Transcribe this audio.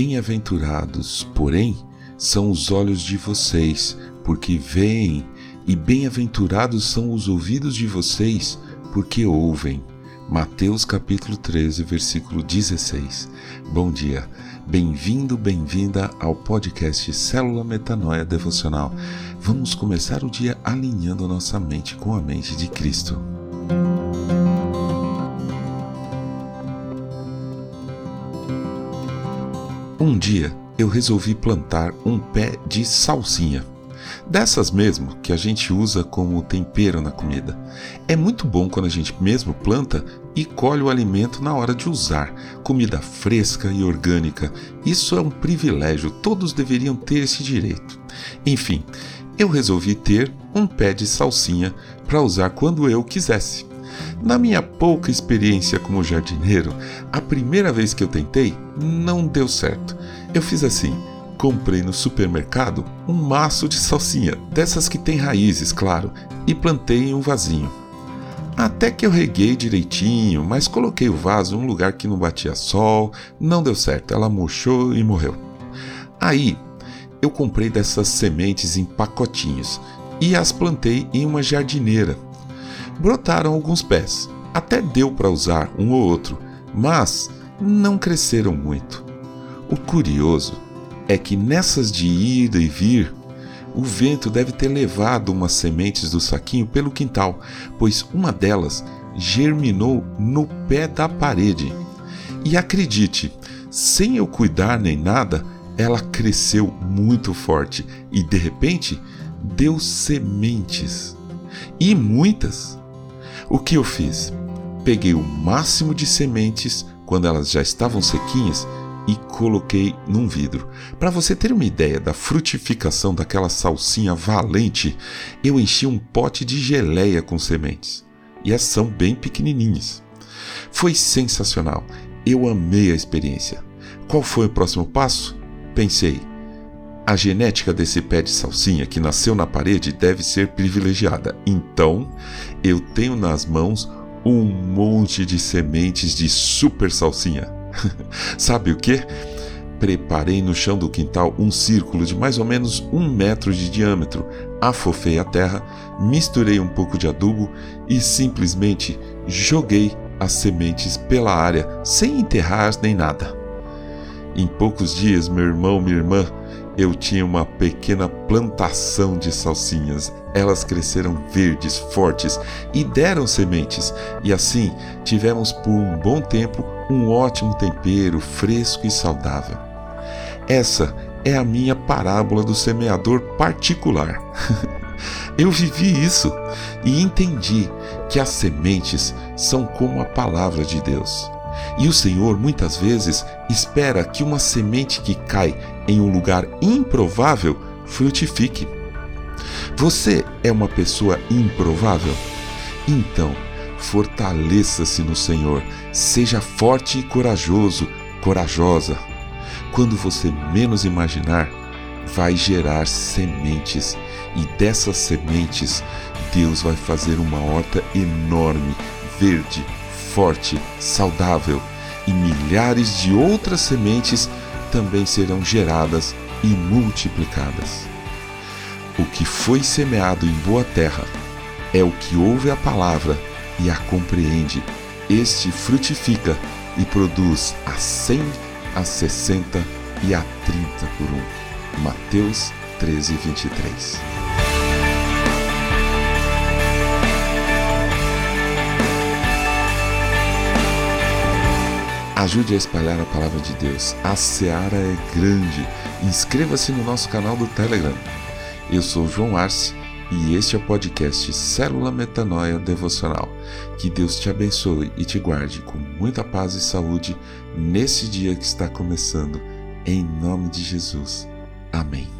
Bem-aventurados, porém, são os olhos de vocês, porque veem, e bem-aventurados são os ouvidos de vocês, porque ouvem. Mateus capítulo 13, versículo 16. Bom dia. Bem-vindo, bem-vinda ao podcast Célula Metanoia Devocional. Vamos começar o dia alinhando nossa mente com a mente de Cristo. Um dia eu resolvi plantar um pé de salsinha. Dessas mesmo que a gente usa como tempero na comida. É muito bom quando a gente mesmo planta e colhe o alimento na hora de usar. Comida fresca e orgânica. Isso é um privilégio, todos deveriam ter esse direito. Enfim, eu resolvi ter um pé de salsinha para usar quando eu quisesse. Na minha pouca experiência como jardineiro, a primeira vez que eu tentei não deu certo. Eu fiz assim: comprei no supermercado um maço de salsinha, dessas que tem raízes, claro, e plantei em um vasinho. Até que eu reguei direitinho, mas coloquei o vaso em um lugar que não batia sol, não deu certo, ela murchou e morreu. Aí, eu comprei dessas sementes em pacotinhos e as plantei em uma jardineira. Brotaram alguns pés, até deu para usar um ou outro, mas não cresceram muito. O curioso é que nessas de ir e vir, o vento deve ter levado umas sementes do saquinho pelo quintal, pois uma delas germinou no pé da parede. E acredite, sem eu cuidar nem nada, ela cresceu muito forte e de repente deu sementes. E muitas. O que eu fiz? Peguei o máximo de sementes quando elas já estavam sequinhas e coloquei num vidro. Para você ter uma ideia da frutificação daquela salsinha valente, eu enchi um pote de geleia com sementes. E essas são bem pequenininhas. Foi sensacional. Eu amei a experiência. Qual foi o próximo passo? Pensei, a genética desse pé de salsinha que nasceu na parede deve ser privilegiada. Então, eu tenho nas mãos um monte de sementes de super salsinha. Sabe o que? Preparei no chão do quintal um círculo de mais ou menos um metro de diâmetro, afofei a terra, misturei um pouco de adubo e simplesmente joguei as sementes pela área sem enterrar nem nada. Em poucos dias, meu irmão, minha irmã, eu tinha uma pequena plantação de salsinhas. Elas cresceram verdes, fortes e deram sementes, e assim tivemos por um bom tempo um ótimo tempero fresco e saudável. Essa é a minha parábola do semeador particular. Eu vivi isso e entendi que as sementes são como a palavra de Deus. E o Senhor muitas vezes espera que uma semente que cai em um lugar improvável frutifique. Você é uma pessoa improvável? Então, fortaleça-se no Senhor, seja forte e corajoso, corajosa. Quando você menos imaginar, vai gerar sementes, e dessas sementes Deus vai fazer uma horta enorme, verde, forte, saudável, e milhares de outras sementes também serão geradas e multiplicadas. O que foi semeado em boa terra é o que ouve a palavra e a compreende. Este frutifica e produz a cem, a sessenta e a trinta por um. Mateus 13, 23. Ajude a espalhar a palavra de Deus. A seara é grande. Inscreva-se no nosso canal do Telegram. Eu sou João Arce e este é o podcast Célula Metanoia Devocional. Que Deus te abençoe e te guarde com muita paz e saúde nesse dia que está começando. Em nome de Jesus. Amém.